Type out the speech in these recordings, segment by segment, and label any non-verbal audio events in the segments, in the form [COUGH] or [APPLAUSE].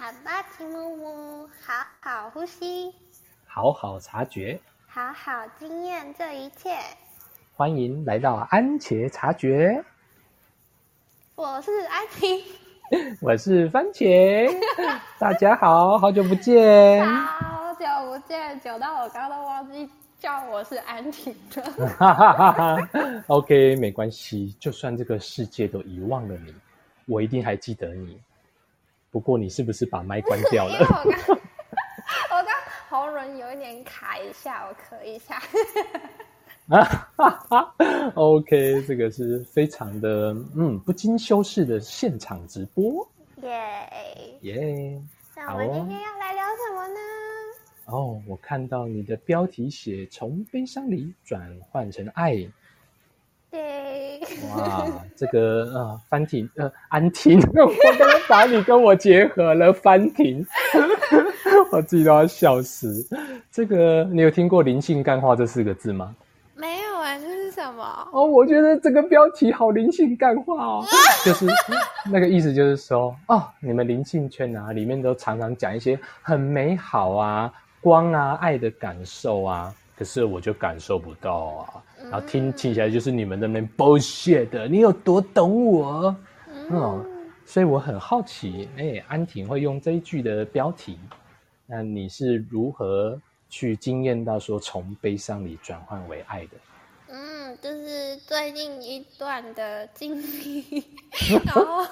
好吧，吉木木，好好呼吸，好好察觉，好好经验这一切。欢迎来到安茄察觉，我是安琪，[LAUGHS] 我是番茄，大家好，好久不见。好久不见，久到我刚刚都忘记叫我是安琪了。哈哈哈哈 OK，没关系，就算这个世界都遗忘了你，我一定还记得你。不过你是不是把麦关掉了？我刚 [LAUGHS] 我刚喉咙有一点卡一下，我咳一下。啊哈哈 OK，这个是非常的嗯不经修饰的现场直播，耶！耶、那我们今天要来聊什么呢？哦，我看到你的标题写从悲伤里转换成爱，对，哇，这个呃，翻婷呃，安婷，[LAUGHS] 我刚刚把你跟我结合了，翻婷，[LAUGHS] 我自己都要笑死。这个你有听过“灵性干话”这四个字吗？没有啊，这是什么？哦，我觉得这个标题好灵性干话哦，就是那个意思，就是说哦，你们灵性圈啊，里面都常常讲一些很美好啊、光啊、爱的感受啊，可是我就感受不到啊，然后听听起来就是你们在那边 bullshit 的，你有多懂我？嗯，所以我很好奇，哎，安婷会用这一句的标题，那你是如何去经验到说从悲伤里转换为爱的？嗯，就是最近一段的经历，[LAUGHS] 然后，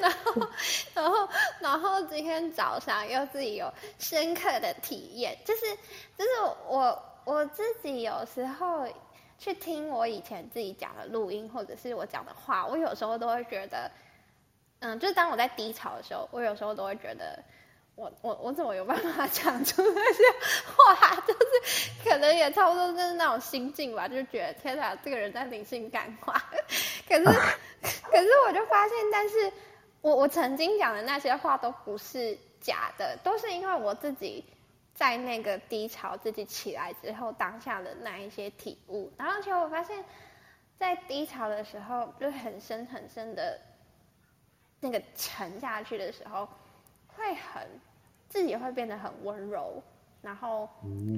然后，然后，然后今天早上又自己有深刻的体验，就是，就是我我自己有时候去听我以前自己讲的录音，或者是我讲的话，我有时候都会觉得，嗯，就是当我在低潮的时候，我有时候都会觉得。我我我怎么有办法讲出那些话？就是可能也差不多就是那种心境吧，就觉得天哪，这个人在灵性感化。[LAUGHS] 可是 [LAUGHS] 可是我就发现，但是我我曾经讲的那些话都不是假的，都是因为我自己在那个低潮自己起来之后当下的那一些体悟。然后其实我发现，在低潮的时候，就很深很深的那个沉下去的时候。会很自己会变得很温柔，然后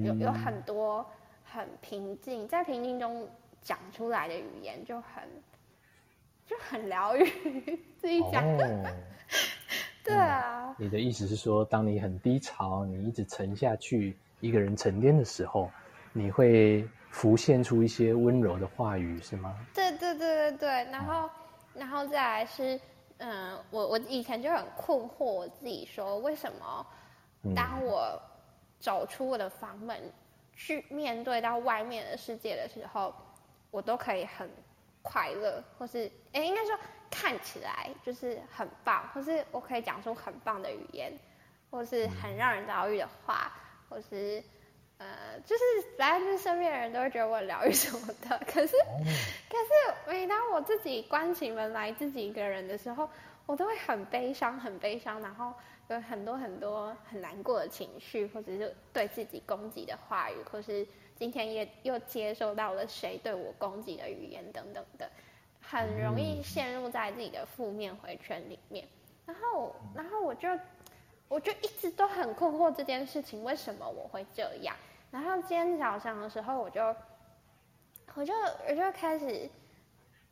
有有很多很平静，在平静中讲出来的语言就很就很疗愈。自己讲，哦对啊，你的意思是说，当你很低潮，你一直沉下去，一个人沉淀的时候，你会浮现出一些温柔的话语，是吗？对对对对对，然后然后再来是。嗯，我我以前就很困惑，我自己说为什么当我走出我的房门，去面对到外面的世界的时候，我都可以很快乐，或是哎，应该说看起来就是很棒，或是我可以讲出很棒的语言，或是很让人疗愈的话，或是呃，就是反正就是身边的人都会觉得我疗愈什么的。[LAUGHS] 可是，可是每当我自己关起门来自己一个人的时候，我都会很悲伤，很悲伤，然后有很多很多很难过的情绪，或者是对自己攻击的话语，或是今天也又接受到了谁对我攻击的语言等等的，很容易陷入在自己的负面回圈里面。然后，然后我就我就一直都很困惑这件事情，为什么我会这样？然后今天早上的时候，我就，我就我就开始，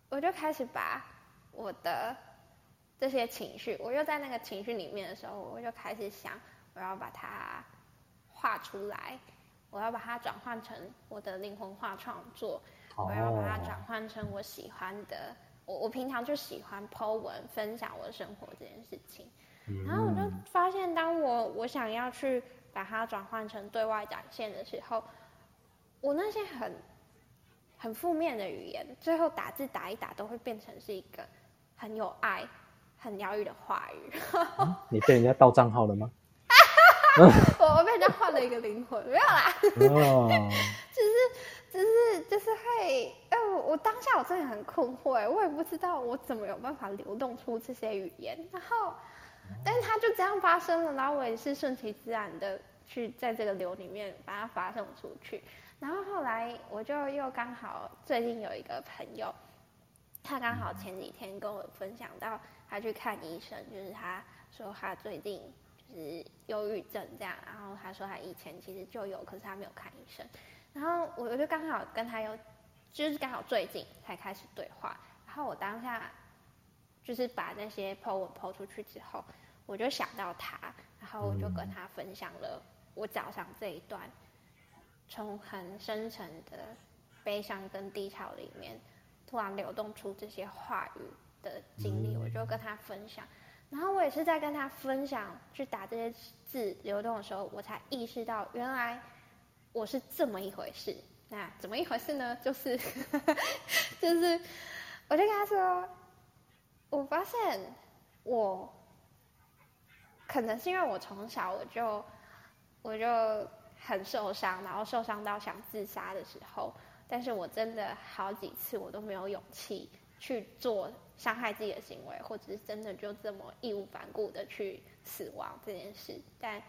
我就开始把我的这些情绪，我又在那个情绪里面的时候，我就开始想，我要把它画出来，我要把它转换成我的灵魂画创作，我要把它转换成我喜欢的，我我平常就喜欢 po 文分享我的生活这件事情，然后我就发现，当我我想要去。把它转换成对外展现的时候，我那些很很负面的语言，最后打字打一打，都会变成是一个很有爱、很疗愈的话语。[LAUGHS] 你被人家盗账号了吗？[LAUGHS] 我我被人家换了一个灵魂，没有啦。哦，[LAUGHS] 只是只是就是会，哎，我我当下我真的很困惑，哎，我也不知道我怎么有办法流动出这些语言，然后。但是它就这样发生了，然后我也是顺其自然的去在这个流里面把它发送出去。然后后来我就又刚好最近有一个朋友，他刚好前几天跟我分享到他去看医生，就是他说他最近就是忧郁症这样，然后他说他以前其实就有，可是他没有看医生。然后我我就刚好跟他有，就是刚好最近才开始对话。然后我当下就是把那些 po 文 po 出去之后，我就想到他，然后我就跟他分享了我早上这一段从很深沉的悲伤跟低潮里面突然流动出这些话语的经历，我就跟他分享。然后我也是在跟他分享去打这些字流动的时候，我才意识到原来我是这么一回事。那怎么一回事呢？就是 [LAUGHS] 就是，我就跟他说，我发现我可能是因为我从小我就我就很受伤，然后受伤到想自杀的时候，但是我真的好几次我都没有勇气去做。伤害自己的行为，或者是真的就这么义无反顾的去死亡这件事，但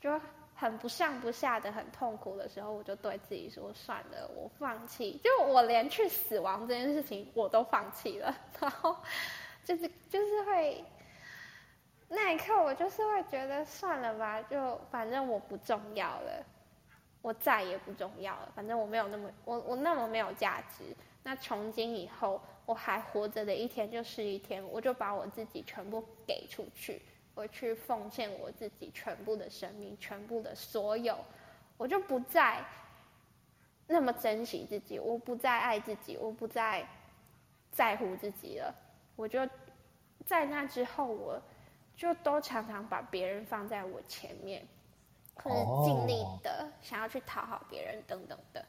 就很不上不下的很痛苦的时候，我就对自己说：算了，我放弃。就我连去死亡这件事情我都放弃了。然后就是就是会那一刻，我就是会觉得算了吧，就反正我不重要了，我再也不重要了。反正我没有那么我我那么没有价值。那从今以后。我还活着的一天就是一天，我就把我自己全部给出去，我去奉献我自己全部的生命，全部的所有，我就不再那么珍惜自己，我不再爱自己，我不再在乎自己了。我就在那之后，我就都常常把别人放在我前面，或者尽力的想要去讨好别人等等的。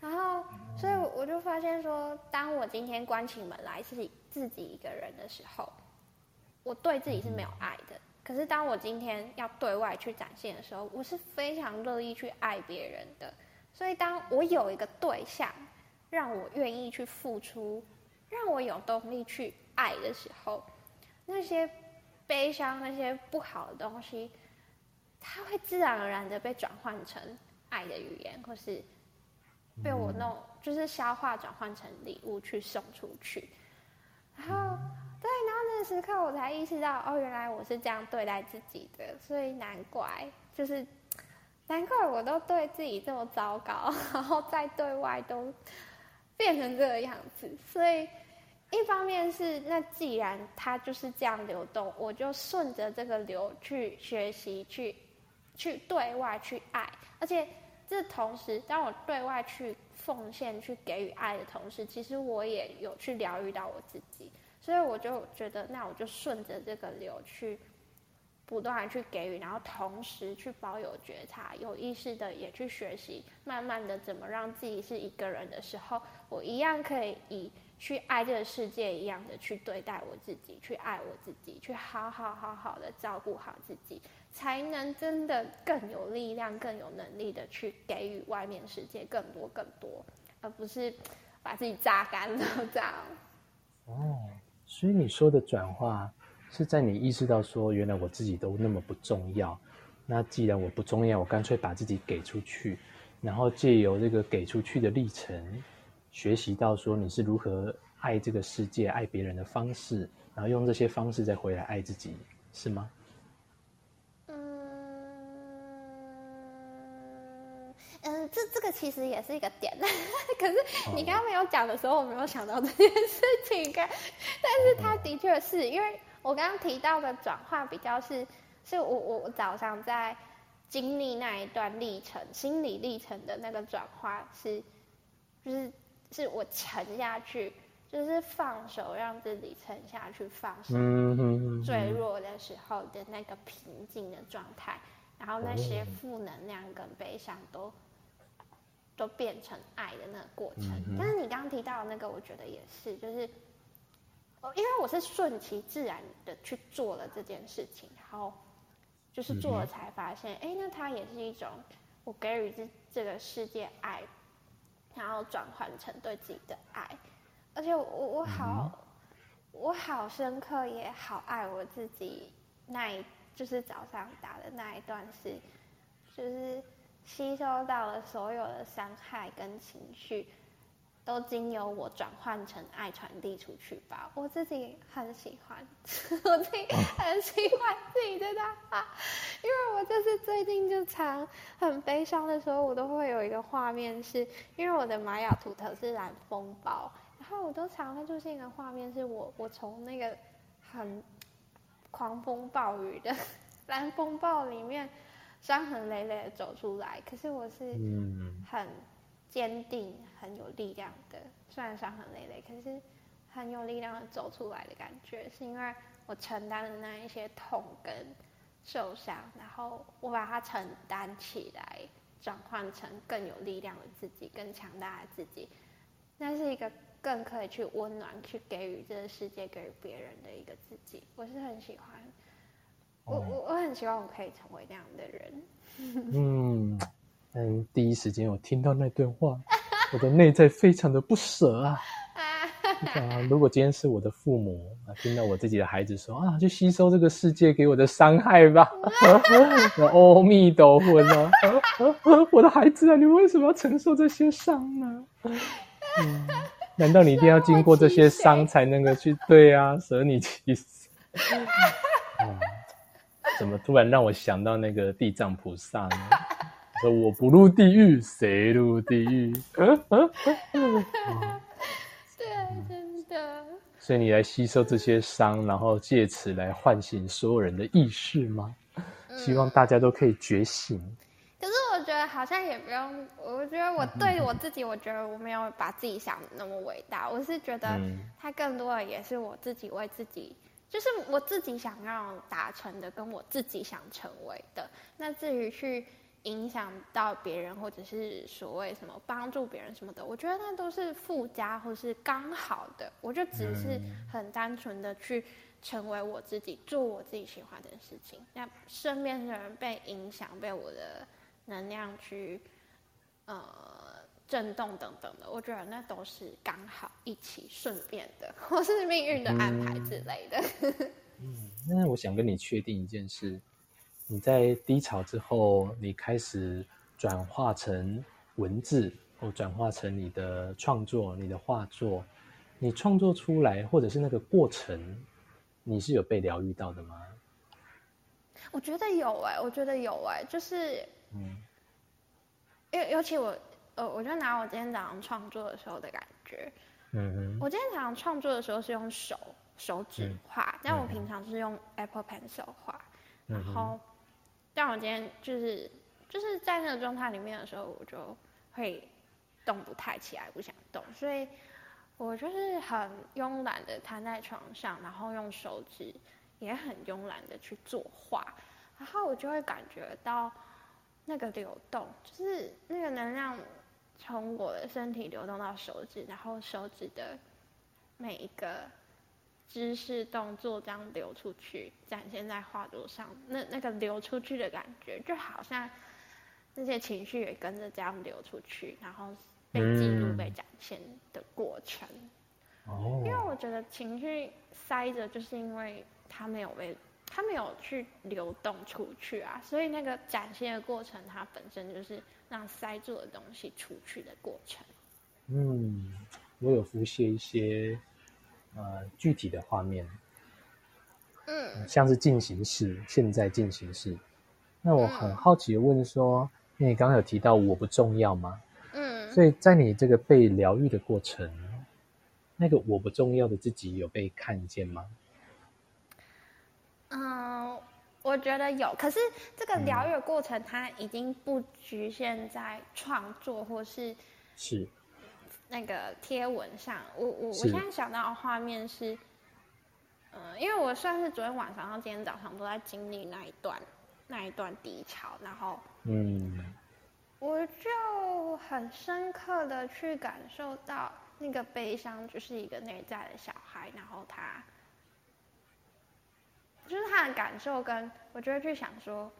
然后，所以我就发现说，当我今天关起门来自己自己一个人的时候，我对自己是没有爱的。可是当我今天要对外去展现的时候，我是非常乐意去爱别人的。所以当我有一个对象，让我愿意去付出，让我有动力去爱的时候，那些悲伤、那些不好的东西，它会自然而然的被转换成爱的语言，或是。被我弄，就是消化转换成礼物去送出去，然后对，然后那个时刻我才意识到，哦，原来我是这样对待自己的，所以难怪，就是难怪我都对自己这么糟糕，然后在对外都变成这个样子。所以一方面是，那既然它就是这样流动，我就顺着这个流去学习，去去对外去爱，而且。这同时，当我对外去奉献、去给予爱的同时，其实我也有去疗愈到我自己，所以我就觉得，那我就顺着这个流去，不断去给予，然后同时去保有觉察，有意识的也去学习，慢慢的怎么让自己是一个人的时候，我一样可以以去爱这个世界一样的去对待我自己，去爱我自己，去好好好好的照顾好自己。才能真的更有力量、更有能力的去给予外面世界更多、更多，而不是把自己榨干了这样。哦，所以你说的转化是在你意识到说，原来我自己都那么不重要。那既然我不重要，我干脆把自己给出去，然后借由这个给出去的历程，学习到说你是如何爱这个世界、爱别人的方式，然后用这些方式再回来爱自己，是吗？这这个其实也是一个点，[LAUGHS] 可是你刚刚没有讲的时候，我没有想到这件事情。[LAUGHS] 但是他的确是因为我刚刚提到的转化比较是，是我我早上在经历那一段历程，心理历程的那个转化是，就是是我沉下去，就是放手让自己沉下去，放手坠落的时候的那个平静的状态，然后那些负能量跟悲伤都。都变成爱的那个过程，但是你刚刚提到的那个，我觉得也是，就是，因为我是顺其自然的去做了这件事情，然后就是做了才发现，哎，那它也是一种我给予这这个世界爱，然后转换成对自己的爱，而且我我好我好深刻也好爱我自己，那一就是早上打的那一段是，就是。吸收到了所有的伤害跟情绪，都经由我转换成爱传递出去吧。我自己很喜欢，[LAUGHS] 我自己很喜欢自己的话，因为我就是最近就常很悲伤的时候，我都会有一个画面，是因为我的玛雅图腾是蓝风暴，然后我都常会出现一个画面，是我我从那个很狂风暴雨的 [LAUGHS] 蓝风暴里面伤痕累累的走出来，可是我是很。坚定、很有力量的，虽然伤痕累累，可是很有力量的走出来的感觉，是因为我承担了那一些痛跟受伤，然后我把它承担起来，转换成更有力量的自己、更强大的自己，那是一个更可以去温暖、去给予这个世界、给予别人的一个自己。我是很喜欢，我我我很希望我可以成为那样的人。[LAUGHS] 嗯。嗯，第一时间我听到那段话，[LAUGHS] 我的内在非常的不舍啊！[LAUGHS] 啊，如果今天是我的父母啊，听到我自己的孩子说啊，去吸收这个世界给我的伤害吧，阿弥陀佛啊！我的孩子啊，你为什么要承受这些伤呢？难道你一定要经过这些伤才能够去对啊，舍你其死？怎么突然让我想到那个地藏菩萨呢？说我不入地狱，谁入地狱？[LAUGHS] 对，真的。所以你来吸收这些伤，然后借此来唤醒所有人的意识吗？希望大家都可以觉醒。可是我觉得好像也不用，我觉得我 [LAUGHS] 对我自己，我觉得我没有把自己想的那么伟大。我是觉得，它更多的也是我自己为自己，就是我自己想要达成的，跟我自己想成为的。那至于去。影响到别人，或者是所谓什么帮助别人什么的，我觉得那都是附加或是刚好的。我就只是很单纯的去成为我自己，做我自己喜欢的事情。那身边的人被影响，被我的能量去呃震动等等的，我觉得那都是刚好一起顺便的，[LAUGHS] 或是命运的安排之类的。嗯，那我想跟你确定一件事。你在低潮之后，你开始转化成文字，或转化成你的创作、你的画作。你创作出来，或者是那个过程，你是有被疗愈到的吗？我觉得有哎，我觉得有哎，就是，嗯，尤尤其我，呃，我就拿我今天早上创作的时候的感觉，嗯哼，我今天早上创作的时候是用手手指画，但我平常是用 Apple Pencil 画，然后。但我今天就是就是在那个状态里面的时候，我就会动不太起来，不想动，所以我就是很慵懒的瘫在床上，然后用手指也很慵懒的去作画，然后我就会感觉到那个流动，就是那个能量从我的身体流动到手指，然后手指的每一个。姿势动作这样流出去，展现在画作上，那那个流出去的感觉，就好像那些情绪也跟着这样流出去，然后被记录、被展现的过程。哦。因为我觉得情绪塞着，就是因为它没有被，它没有去流动出去啊，所以那个展现的过程，它本身就是让塞住的东西出去的过程。嗯，我有浮现一些。呃，具体的画面，嗯，像是进行式，现在进行式。那我很好奇的问说，因为你刚刚有提到我不重要吗？嗯，所以在你这个被疗愈的过程，那个我不重要的自己有被看见吗？嗯，我觉得有。可是这个疗愈的过程，它已经不局限在创作或是是。那个贴文上，我我我现在想到的画面是，嗯，因为我算是昨天晚上到今天早上都在经历那一段那一段低潮，然后嗯，我就很深刻的去感受到那个悲伤就是一个内在的小孩，然后他就是他的感受，跟我就会去想说，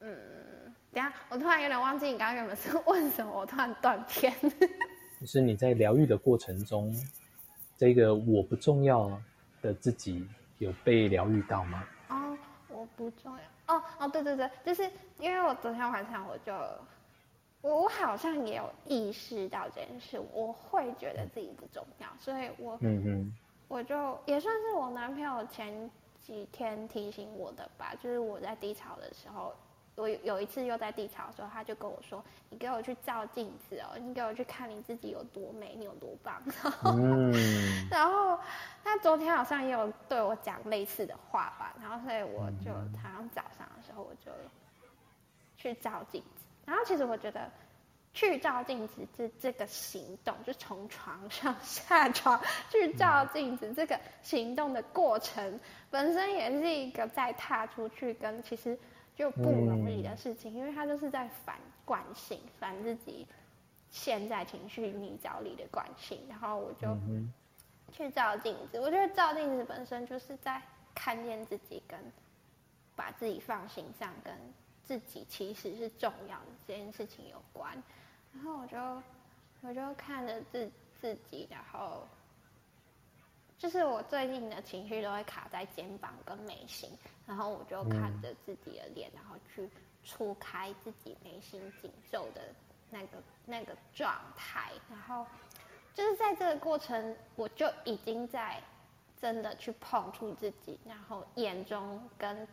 嗯。等下，我突然有点忘记你刚刚原本是问什么，我突然断片。[LAUGHS] 就是你在疗愈的过程中，这个我不重要的自己有被疗愈到吗？哦，我不重要。哦哦，对对对，就是因为我昨天晚上我就我我好像也有意识到这件事，我会觉得自己不重要，所以我嗯嗯我就也算是我男朋友前几天提醒我的吧，就是我在低潮的时候，我有有一次又在低潮的时候，他就跟我说：“你给我去照镜子哦，你给我去看你自己有多美，你有多棒。[LAUGHS] ”嗯。然后他昨天好像也有对我讲类似的话吧，然后所以我就嗯。好像早上的时候我就去照镜子，然后其实我觉得去照镜子这这个行动，就从床上下床去照镜子这个行动的过程，本身也是一个在踏出去跟其实就不容易的事情，因为他就是在反惯性，反自己陷在情绪泥沼里的惯性，然后我就。去照镜子，我觉得照镜子本身就是在看见自己，跟把自己放心上，跟自己其实是重要的这件事情有关。然后我就我就看着自自己，然后就是我最近的情绪都会卡在肩膀跟眉心，然后我就看着自己的脸，然后去触开自己眉心紧皱的那个那个状态，然后。就是在这个过程，我就已经在真的去碰触自己，然后眼中跟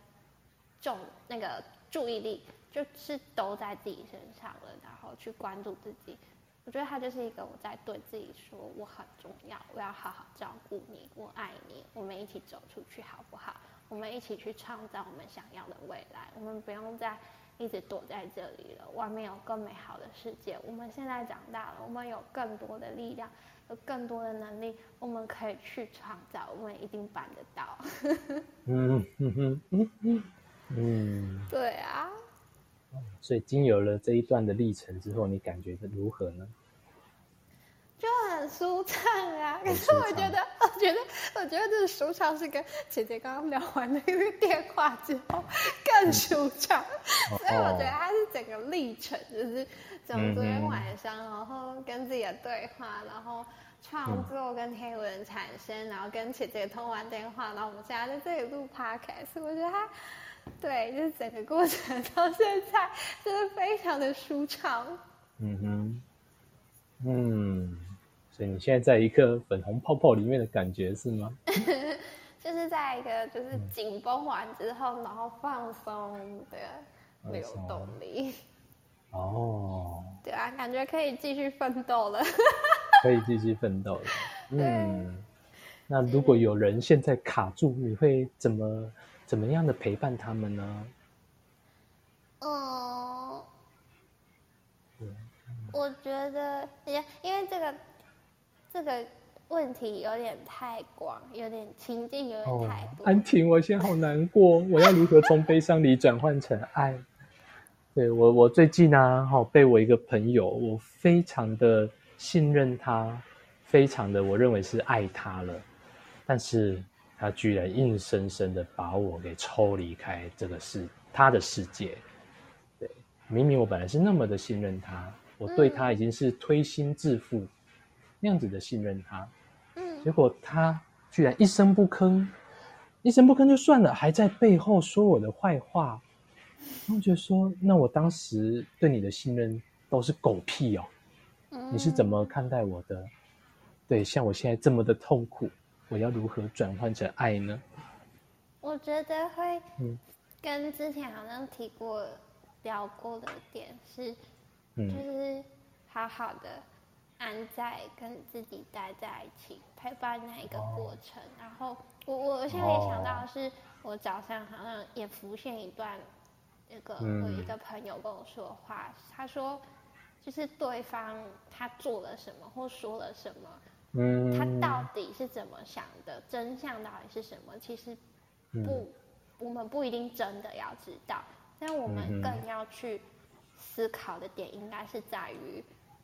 重那个注意力就是都在自己身上了，然后去关注自己。我觉得他就是一个我在对自己说我很重要，我要好好照顾你，我爱你，我们一起走出去好不好？我们一起去创造我们想要的未来，我们不用再一直躲在这里了，外面有更美好的世界。我们现在长大了，我们有更多的力量，有更多的能力，我们可以去创造，我们一定办得到。[LAUGHS] 嗯嗯嗯嗯嗯嗯，对啊，所以经有了这一段的历程之后，你感觉如何呢？就很舒畅啊。可是我觉得，我觉得，我觉得这个舒畅是跟姐姐刚刚聊完那个电话之后更舒畅，哦所以我觉得它是整个历程，就是从昨天晚上，然后跟自己的对话，然后创作跟黑文产生，然后跟姐姐通完电话，然后我们现在在这里录 podcast，我觉得它。对，就是整个过程到现在，真的非常的舒畅。嗯哼，嗯，所以你现在在一个粉红泡泡里面的感觉是吗？[LAUGHS] 就是在一个就是紧绷完之后，然后放松的流动力。哦，对啊，感觉可以继续奋斗了。[LAUGHS] 可以继续奋斗了。嗯，[LAUGHS] 那如果有人现在卡住，你会怎么怎么样的陪伴他们呢？嗯，我觉得，因因为这个这个问题有点太广，有点情境有点太多。安婷，我现在好难过，我要如何从悲伤里转换成爱？对我，我最近呢，哈，被我一个朋友，我非常的信任他，非常的我认为是爱他了，但是他居然硬生生的把我给抽离开这个世他的世界。对，明明我本来是那么的信任他，我对他已经是推心置腹、那样子的信任他，嗯结果他居然一声不吭，一声不吭就算了，还在背后说我的坏话。我觉得说，那我当时对你的信任都是狗屁哦。你是怎么看待我的？对，像我现在这么的痛苦，我要如何转换成爱呢？我觉得会嗯跟之前好像提过聊过的点是，就嗯是好好的安在跟自己待在一起，陪伴那一个过程。然后我我现在也想到的是，我早上好像也浮现一段那个嗯我一个朋友跟我说的话，他说就是对方他做了什么或说了什么，嗯，他到底是怎么想的，真相到底是什么？其实嗯不，我们不一定真的要知道，但我们更要去思考的点，应该是在于，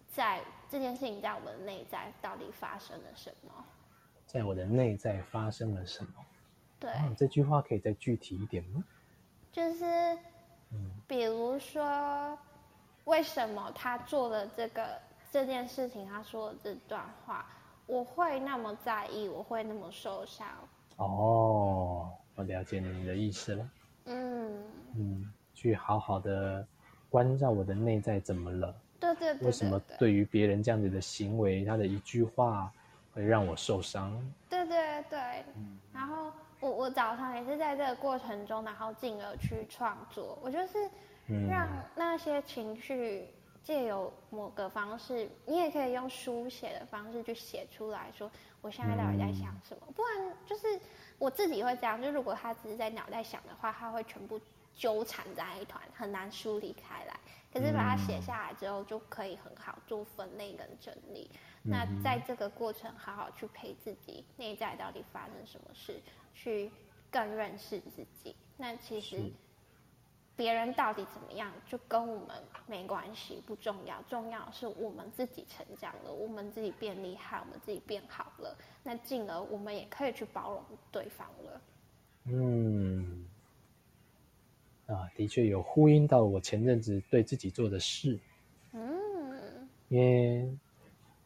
在这件事情在我们内在到底发生了什么？在我的内在发生了什么？对，哦这句话可以再具体一点吗？就是嗯比如说，为什么他做了这个这件事情，他说的这段话，我会那么在意，我会那么受伤？哦，我了解你的意思了。嗯，嗯，去好好的关照我的内在怎么了，对对对。为什么对于别人这样子的行为，他的一句话会让我受伤？对对对。然后我我早上也是在这个过程中，然后进而去创作。我就是让那些情绪借由某个方式，你也可以用书写的方式去写出来说，我现在到底在想什么？不然就是我自己会这样，就如果他只是在脑袋想的话，他会全部。纠缠在一团，很难梳理开来。可是把它写下来之后，就可以很好做分类跟整理。那在这个过程，好好去陪自己内在到底发生什么事，去更认识自己。那其实别人到底怎么样，就跟我们没关系，不重要。重要是我们自己成长了，我们自己变厉害，我们自己变好了。那进而我们也可以去包容对方了。嗯。啊，的确有呼应到我前阵子对自己做的事。嗯，因为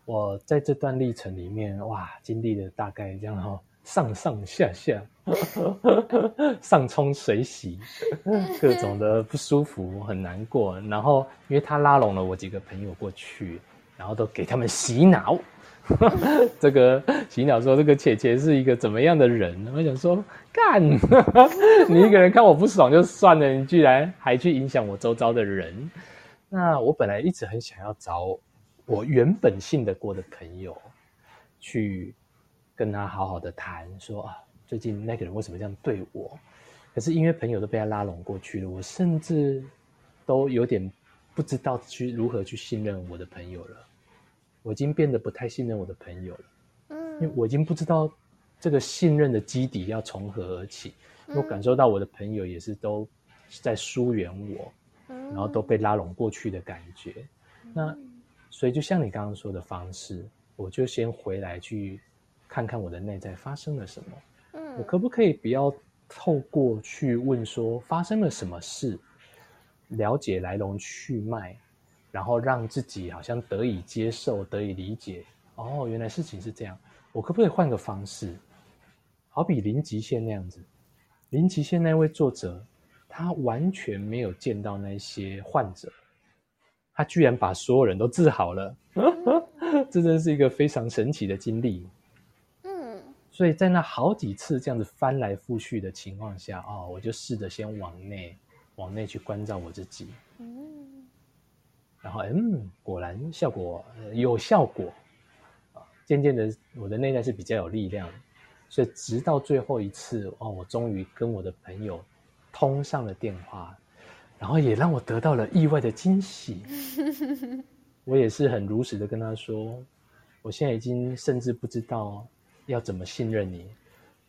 我在这段历程里面，哇，经历了大概这样哈，上上下下，[LAUGHS] 上冲水洗，各种的不舒服，很难过。然后，因为他拉拢了我几个朋友过去，然后都给他们洗脑。[LAUGHS] 这个洗脑说这个姐姐是一个怎么样的人？我想说，干，[LAUGHS] 你一个人看我不爽就算了，你居然还去影响我周遭的人。那我本来一直很想要找我原本信得过的朋友，去跟他好好的谈，说啊，最近那个人为什么这样对我？可是因为朋友都被他拉拢过去了，我甚至都有点不知道去如何去信任我的朋友了。我已经变得不太信任我的朋友了，嗯，因为我已经不知道这个信任的基底要从何而起。我感受到我的朋友也是都在疏远我，然后都被拉拢过去的感觉。那所以就像你刚刚说的方式，我就先回来去看看我的内在发生了什么。嗯，我可不可以不要透过去问说发生了什么事，了解来龙去脉？然后让自己好像得以接受、得以理解。哦，原来事情是这样。我可不可以换个方式？好比林极限那样子。林极限那位作者，他完全没有见到那些患者，他居然把所有人都治好了。[LAUGHS] 这真是一个非常神奇的经历。嗯。所以在那好几次这样子翻来覆去的情况下，哦，我就试着先往内、往内去关照我自己。嗯。然后，嗯，果然效果有效果啊！渐渐的，我的内在是比较有力量，所以直到最后一次，哦，我终于跟我的朋友通上了电话，然后也让我得到了意外的惊喜。[LAUGHS] 我也是很如实的跟他说，我现在已经甚至不知道要怎么信任你。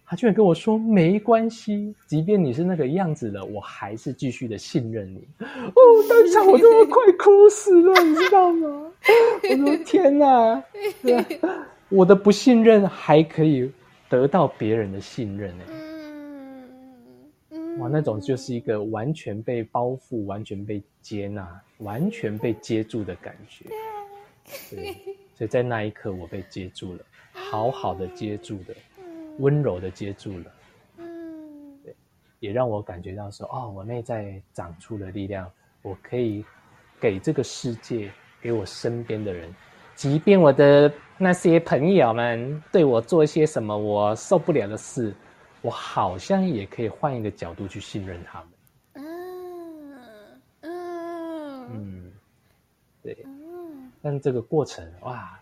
他居然跟我说没关系，即便你是那个样子了，我还是继续的信任你。哦，当场我都快哭死了，你知道吗？[LAUGHS] 我说天哪，我的不信任还可以得到别人的信任呢。哇，那种就是一个完全被包覆、完全被接纳、完全被接住的感觉。对，所以在那一刻我被接住了，好好的接住的。温柔的接住了，嗯，对，也让我感觉到说，哦，我内在长出了力量，我可以给这个世界，给我身边的人，即便我的那些朋友们对我做一些什么我受不了的事，我好像也可以换一个角度去信任他们。嗯嗯嗯，对，但这个过程，哇。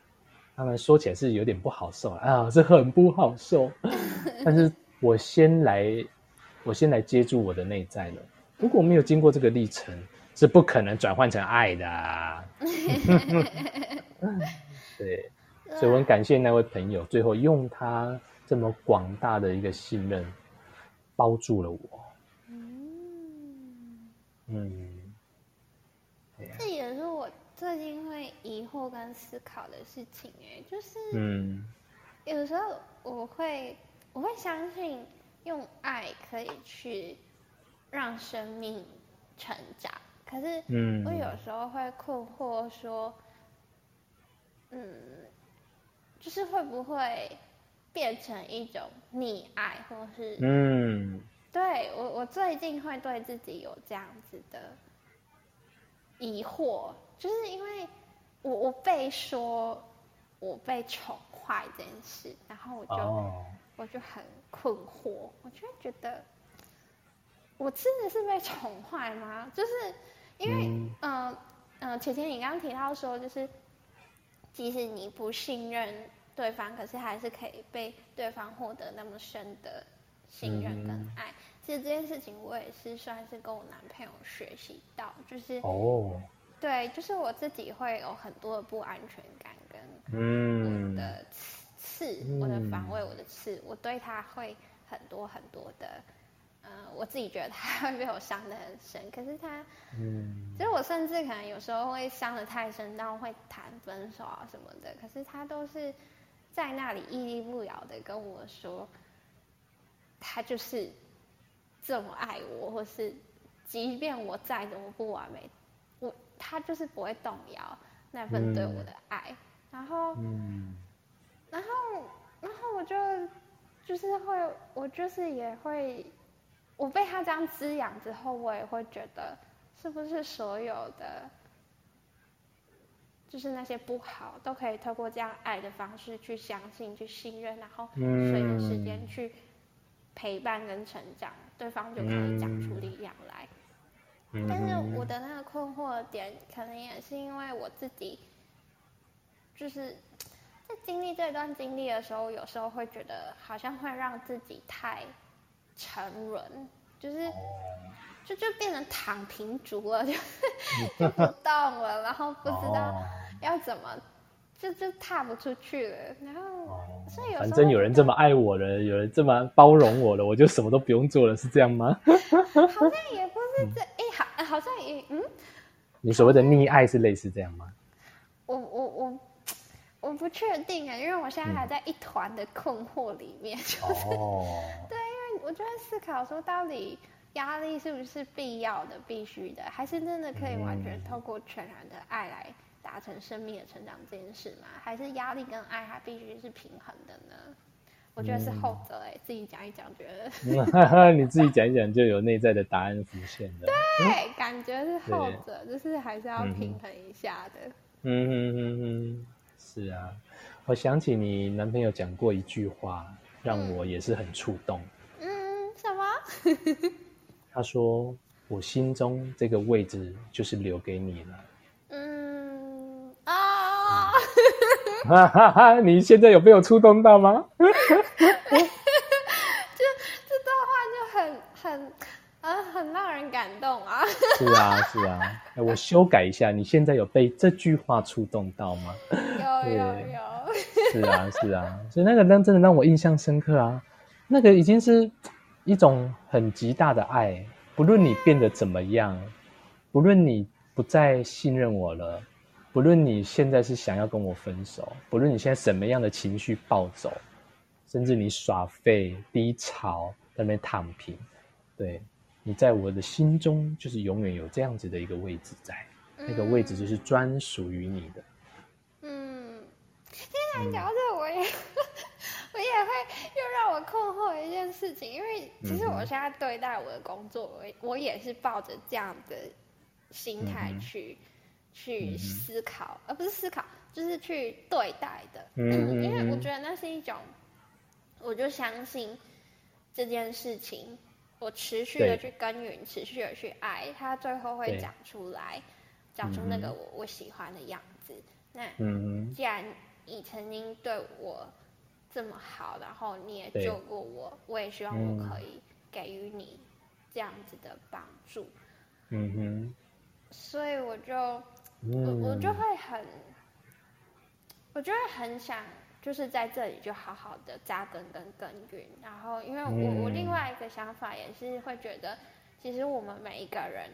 他们说起来是有点不好受啊，是很不好受。[LAUGHS] 但是我先来，我先来接住我的内在了。如果没有经过这个历程，是不可能转换成爱的。[LAUGHS] 对，所以我很感谢那位朋友，最后用他这么广大的一个信任，包住了我。嗯，这也是我。最近会疑惑跟思考的事情，哎，就是，嗯，有时候我会我会相信用爱可以去让生命成长，可是，嗯，我有时候会困惑说，嗯，就是会不会变成一种溺爱，或是，嗯，对我我最近会对自己有这样子的。疑惑，就是因为我我被说我被宠坏这件事，然后我就我就很困惑，我就觉得我真的是被宠坏吗？就是因为嗯嗯，前天你刚刚提到说，就是即使你不信任对方，可是还是可以被对方获得那么深的信任跟爱。其实这件事情我也是算是跟我男朋友学习到，就是哦，对，就是我自己会有很多的不安全感，跟嗯，我的刺，我的防卫，我的刺，我对他会很多很多的，呃，我自己觉得他会被我伤的很深，可是他，嗯，其实我甚至可能有时候会伤的太深，到会谈分手啊什么的，可是他都是在那里屹立不摇的跟我说，他就是。这么爱我，或是即便我再怎么不完美，我他就是不会动摇那份对我的爱。然后，然后，然后我就就是会，我就是也会，我被他这样滋养之后，我也会觉得，是不是所有的，就是那些不好，都可以透过这样爱的方式去相信、去信任，然后随着时间去陪伴跟成长。对方就可以讲出力量来，但是我的那个困惑点，可能也是因为我自己，就是在经历这段经历的时候，有时候会觉得好像会让自己太沉沦，就是就就变成躺平族了，就就不动了，然后不知道要怎么。就就踏不出去了，然后所以反正有人这么爱我了，有人这么包容我了，我就什么都不用做了，是这样吗？[LAUGHS] 好像也不是这，哎，好，好像也嗯。你所谓的溺爱是类似这样吗？我我我我不确定啊，因为我现在还在一团的困惑里面，就是对，因为我就在思考说，到底压力是不是必要的、必须的，还是真的可以完全透过全然的爱来。达成生命的成长这件事吗？还是压力跟爱它必须是平衡的呢？我觉得是后者哎，自己讲一讲，觉得 [LAUGHS] 你自己讲一讲就有内在的答案浮现了。对，感觉是后者，就是还是要平衡一下的。嗯嗯嗯嗯，是啊，我想起你男朋友讲过一句话，让我也是很触动。嗯，什么？[LAUGHS] 他说：“我心中这个位置就是留给你了。”哈哈哈！你现在有被我触动到吗？[LAUGHS] 就这段话就很很啊，很让人感动啊！是啊，是啊，我修改一下，你现在有被这句话触动到吗？有有有！是啊，是啊，所以那个让真的让我印象深刻啊！那个已经是一种很极大的爱，不论你变得怎么样，不论你不再信任我了。不论你现在是想要跟我分手，不论你现在什么样的情绪暴走，甚至你耍废、低潮在那边躺平，对你在我的心中就是永远有这样子的一个位置在，那个位置就是专属于你的。嗯，现在讲这我也 [LAUGHS] 我也会又让我困惑一件事情，因为其实我现在对待我的工作，我我也是抱着这样的心态去。去思考，而不是思考，就是去对待的。嗯，因为我觉得那是一种，我就相信这件事情，我持续的去耕耘，持续的去爱，它最后会长出来，长出那个我我喜欢的样子。那既然你曾经对我这么好，然后你也救过我，我也希望我可以给予你这样子的帮助。嗯哼，所以我就。我我就会很，我就会很想，就是在这里就好好的扎根跟耕耘。然后，因为我我另外一个想法也是会觉得，其实我们每一个人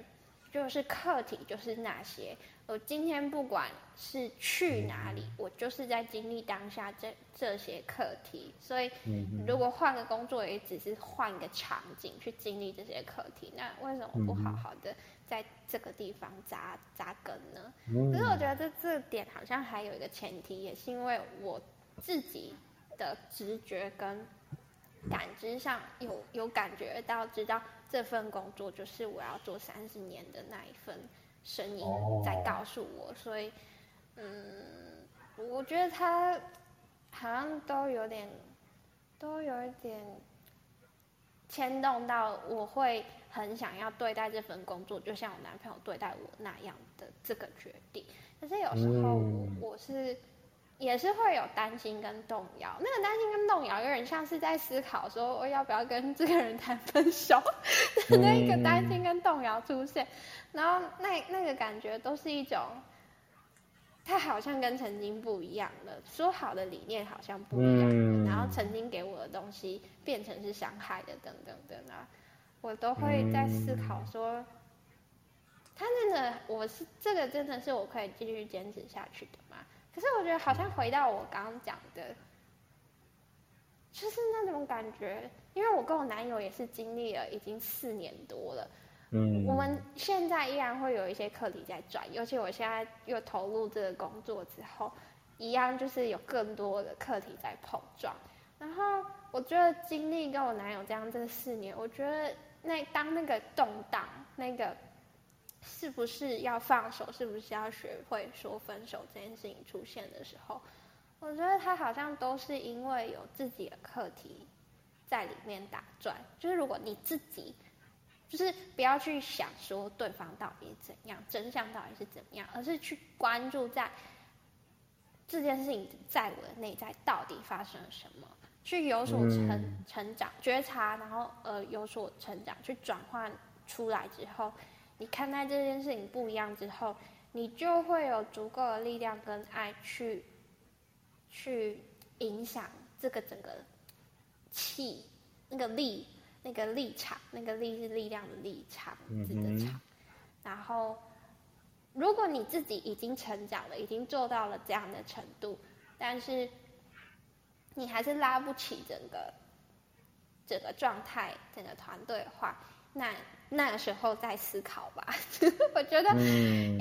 就是课题，就是那些。我今天不管是去哪里，我就是在经历当下这这些课题。所以，如果换个工作，也只是换一个场景去经历这些课题，那为什么不好好的？在这个地方扎扎根呢？可是我觉得这这点好像还有一个前提，也是因为我自己的直觉跟感知上有有感觉到，知道这份工作就是我要做三十年的那一份声音在告诉我，所以，嗯，我觉得他好像都有点，都有一点牵动到我会很想要对待这份工作，就像我男朋友对待我那样的这个决定。可是有时候我是。也是会有担心跟动摇，那个担心跟动摇有点像是在思考说我要不要跟这个人谈分手，[LAUGHS] 那个担心跟动摇出现，然后那那个感觉都是一种，他好像跟曾经不一样了，说好的理念好像不一样，然后曾经给我的东西变成是伤害的等等等啊，我都会在思考说，他真的我是这个真的是我可以继续坚持下去的吗？可是我觉得好像回到我刚刚讲的，就是那种感觉，因为我跟我男友也是经历了已经四年多了，嗯，我们现在依然会有一些课题在转，尤其我现在又投入这个工作之后，一样就是有更多的课题在碰撞。然后我觉得经历跟我男友这样这四年，我觉得那当那个动荡那个。是不是要放手？是不是要学会说分手这件事情出现的时候，我觉得他好像都是因为有自己的课题在里面打转。就是如果你自己，就是不要去想说对方到底怎样，真相到底是怎样，而是去关注在这件事情在我的内在到底发生了什么，去有所成成长、觉察，然后呃有所成长，去转换出来之后。你看待这件事情不一样之后，你就会有足够的力量跟爱去，去影响这个整个气，那个力，那个立场，那个力是力量的立场，字的场。然后，如果你自己已经成长了，已经做到了这样的程度，但是你还是拉不起整个整个状态，整个团队的话，那。那个时候再思考吧，[LAUGHS] 我觉得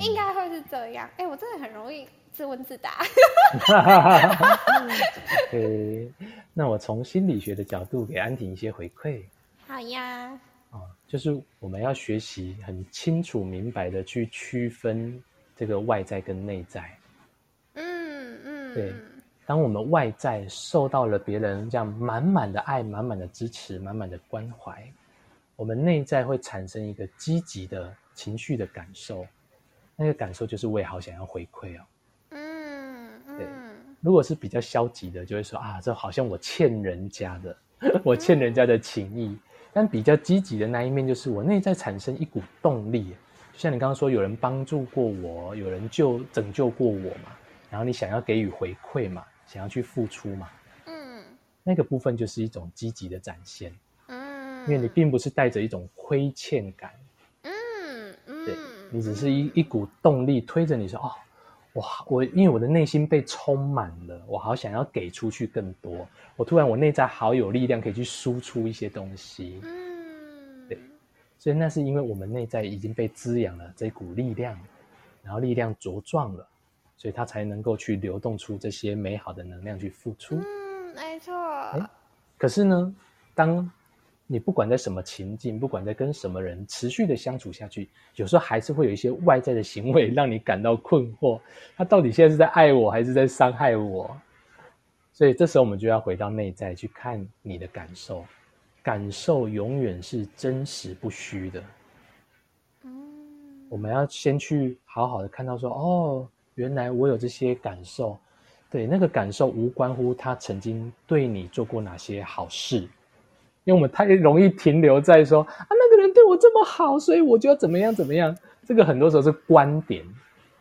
应该会是这样。哎，我真的很容易自问自答。[LAUGHS] 对，那我从心理学的角度给安婷一些回馈。好呀。啊，就是我们要学习很清楚明白的去区分这个外在跟内在。嗯嗯。对，当我们外在受到了别人这样满满的爱、满满的支持、满满的关怀。我们内在会产生一个积极的情绪的感受，那个感受就是我也好想要回馈哦。嗯，对。如果是比较消极的，就会说啊，这好像我欠人家的，我欠人家的情谊。但比较积极的那一面，就是我内在产生一股动力，就像你刚刚说，有人帮助过我，有人救拯救过我嘛，然后你想要给予回馈嘛，想要去付出嘛。嗯，那个部分就是一种积极的展现。嗯。因为你并不是带着一种亏欠感，嗯嗯，对你只是一一股动力推着你说哦，哇我因为我的内心被充满了，我好想要给出去更多，我突然我内在好有力量可以去输出一些东西，嗯，对，所以那是因为我们内在已经被滋养了这股力量，然后力量茁壮了，所以它才能够去流动出这些美好的能量去付出，嗯，没错，可是呢，当你不管在什么情境，不管在跟什么人持续的相处下去，有时候还是会有一些外在的行为让你感到困惑。他到底现在是在爱我，还是在伤害我？所以这时候我们就要回到内在去看你的感受，感受永远是真实不虚的。我们要先去好好的看到说，哦，原来我有这些感受。对，那个感受无关乎他曾经对你做过哪些好事。因为我们太容易停留在说啊，那个人对我这么好，所以我就要怎么样怎么样。这个很多时候是观点，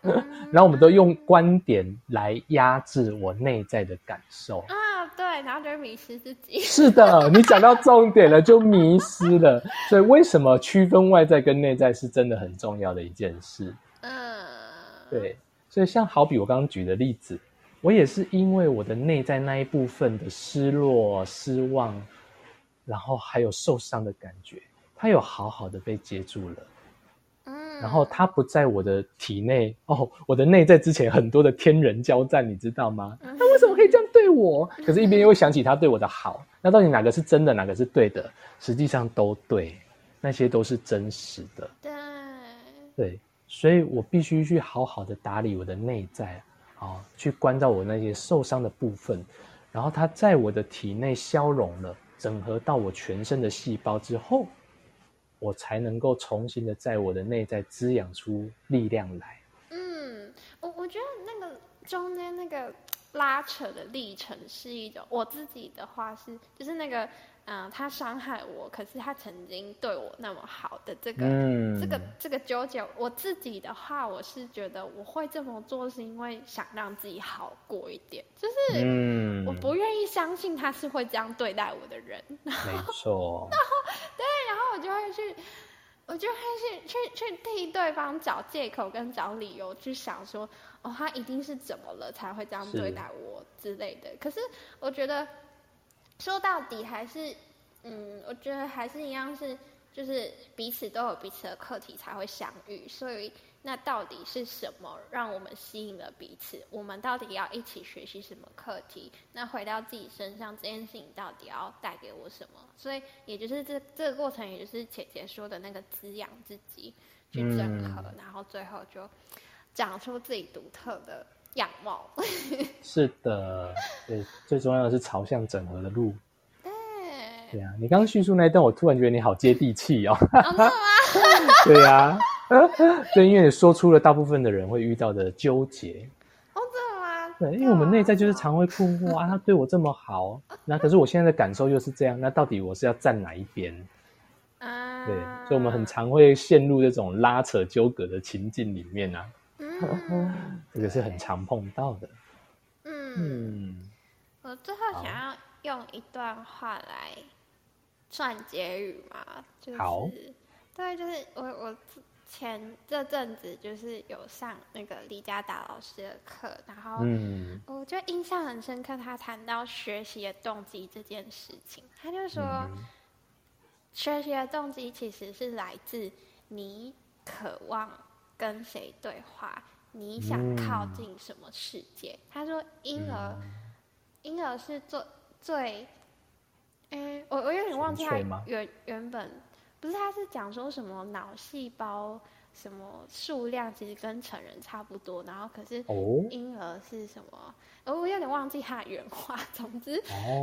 [LAUGHS] 然后我们都用观点来压制我内在的感受啊。对，然后就迷失自己。是的，你讲到重点了，就迷失了。所以为什么区分外在跟内在是真的很重要的一件事？嗯，对。所以像好比我刚刚举的例子，我也是因为我的内在那一部分的失落、失望。然后还有受伤的感觉，它有好好的被接住了，嗯，然后它不在我的体内哦，我的内在之前很多的天人交战，你知道吗？他为什么可以这样对我？可是，一边又会想起他对我的好，那到底哪个是真的，哪个是对的？实际上都对，那些都是真实的。对，对，所以我必须去好好的打理我的内在，啊，去关照我那些受伤的部分，然后它在我的体内消融了，整合到我全身的细胞之后，我才能够重新的在我的内在滋养出力量来。嗯，我我觉得那个中间那个拉扯的历程是一种，我自己的话是，就是那个。嗯，他伤害我，可是他曾经对我那么好的这个，这个，这个纠结，我自己的话，我是觉得我会这么做，是因为想让自己好过一点，就是我不愿意相信他是会这样对待我的人。[LAUGHS] 没错。然后，对，然后我就会去，我就会去去去替对方找借口跟找理由，去想说，哦，他一定是怎么了才会这样对待我之类的。可是我觉得。说到底还是，嗯，我觉得还是一样是，就是彼此都有彼此的课题才会相遇。所以，那到底是什么让我们吸引了彼此？我们到底要一起学习什么课题？那回到自己身上，这件事情到底要带给我什么？所以，也就是这这个过程，也就是姐姐说的那个滋养自己，去整合，然后最后就长出自己独特的。样貌 [LAUGHS] 是的，对，最重要的是朝向整合的路。对，对啊，你刚刚叙述那一段，我突然觉得你好接地气哦。真的吗？[LAUGHS] 对呀，[LAUGHS] 对，因为你说出了大部分的人会遇到的纠结。哦，真的吗？对，因为我们内在就是常会困惑啊，他对我这么好，那可是我现在的感受又是这样，那到底我是要站哪一边？啊，对，所以我们很常会陷入这种拉扯纠葛的情境里面啊。这个是很常碰到的。嗯，我最后想要用一段话来算结语嘛，就是对，就是我我前这阵子就是有上那个李佳达老师的课，然后嗯，我就印象很深刻，他谈到学习的动机这件事情，他就说，学习的动机其实是来自你渴望。跟谁对话？你想靠近什么世界？他说婴儿，婴儿是最最，哎，我我有点忘记他原原本不是他是讲说什么脑细胞什么数量其实跟成人差不多，然后可是婴儿是什么？我有点忘记他原话。总之，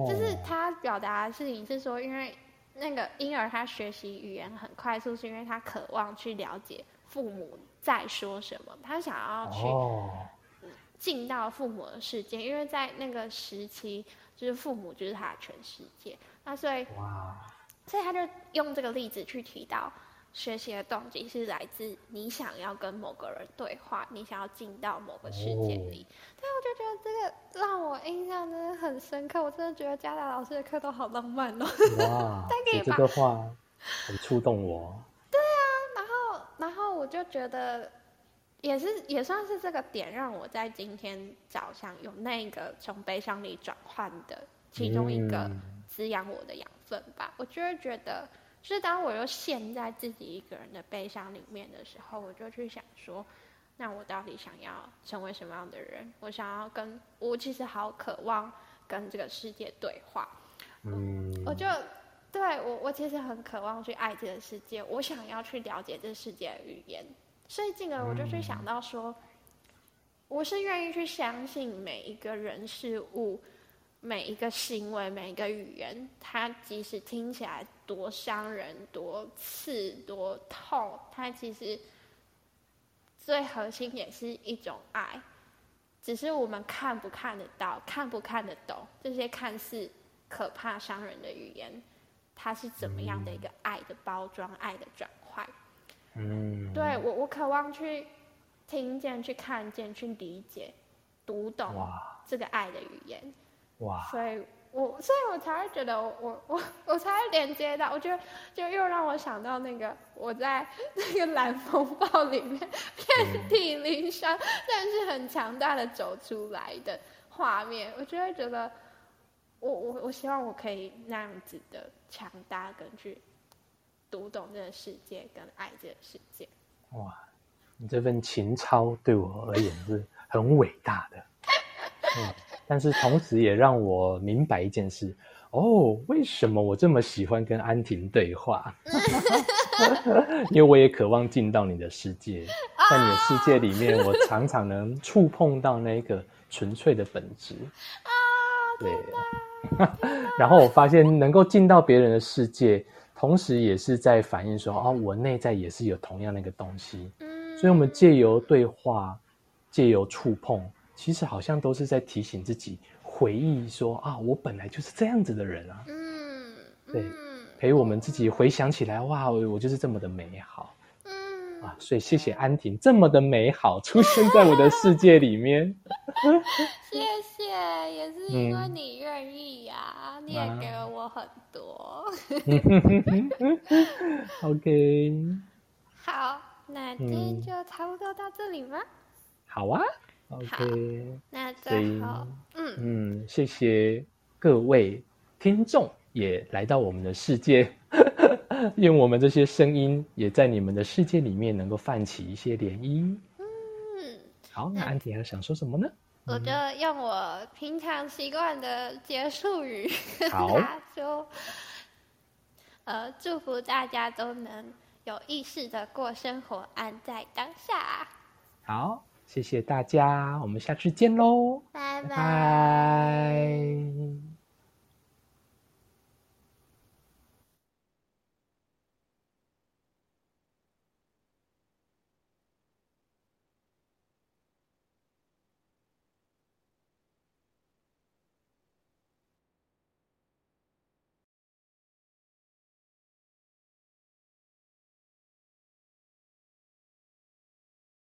就是他表达的事情是说，因为那个婴儿他学习语言很快速，是因为他渴望去了解父母。在说什么？他想要去进到父母的世界，因为在那个时期，就是父母就是他的全世界。那所以，所以他就用这个例子去提到，学习的动机是来自你想要跟某个人对话，你想要进到某个世界里。对，我就觉得这个让我印象真的很深刻。我真的觉得加达老师的课都好浪漫哦。哇，[LAUGHS] 这个话很触动我。然后我就觉得，也是也算是这个点，让我在今天早上有那个从悲伤里转换的其中一个滋养我的养分吧。我就会觉得，就是当我又陷在自己一个人的悲伤里面的时候，我就去想说，那我到底想要成为什么样的人？我想要跟我其实好渴望跟这个世界对话。嗯，我就。对我，我其实很渴望去爱这个世界，我想要去了解这世界的语言，所以进而我就去想到说，我是愿意去相信每一个人事物、每一个行为、每一个语言，它即使听起来多伤人、多刺、多痛，它其实最核心也是一种爱，只是我们看不看得到、看不看得懂这些看似可怕、伤人的语言。它是怎么样的一个爱的包装、爱的转换？嗯，对我，我渴望去听见、去看见、去理解、读懂这个爱的语言。哇！所以我，所以我才会觉得，我我我才会连接到，我觉得就又让我想到那个我在 [LAUGHS] 那个蓝风暴里面遍体鳞伤，但是很强大的走出来的画面，我就会觉得。我我我希望我可以那样子的强大，跟去读懂这个世界，跟爱这个世界。哇，你这份情操对我而言是很伟大的。嗯，但是同时也让我明白一件事哦，为什么我这么喜欢跟安婷对话？[LAUGHS] 因为我也渴望进到你的世界。在你的世界里面，我常常能触碰到那个纯粹的本质。[LAUGHS] 啊，对。[LAUGHS] 然后我发现，能够进到别人的世界，同时也是在反映说：哦，我内在也是有同样的一个东西。嗯。所以，我们借由对话，借由触碰，其实好像都是在提醒自己，回忆说：啊，我本来就是这样子的人啊。嗯。对。陪我们自己回想起来，哇，我就是这么的美好。嗯。啊，所以谢谢安婷，这么的美好出现在我的世界里面。[LAUGHS] 谢谢，也是因为你愿意呀，你也给了我很多。[LAUGHS] OK。好，那今天就差不多到这里吗？好啊。OK。那最后，嗯嗯，谢谢各位听众。也来到我们的世界，[LAUGHS] 用我们这些声音也在你们的世界里面能够泛起一些涟漪。嗯，好，那安迪还想说什么呢？我就用我平常习惯的结束语，好，[LAUGHS] 就呃祝福大家都能有意识的过生活，安在当下。好，谢谢大家，我们下次见喽，拜拜。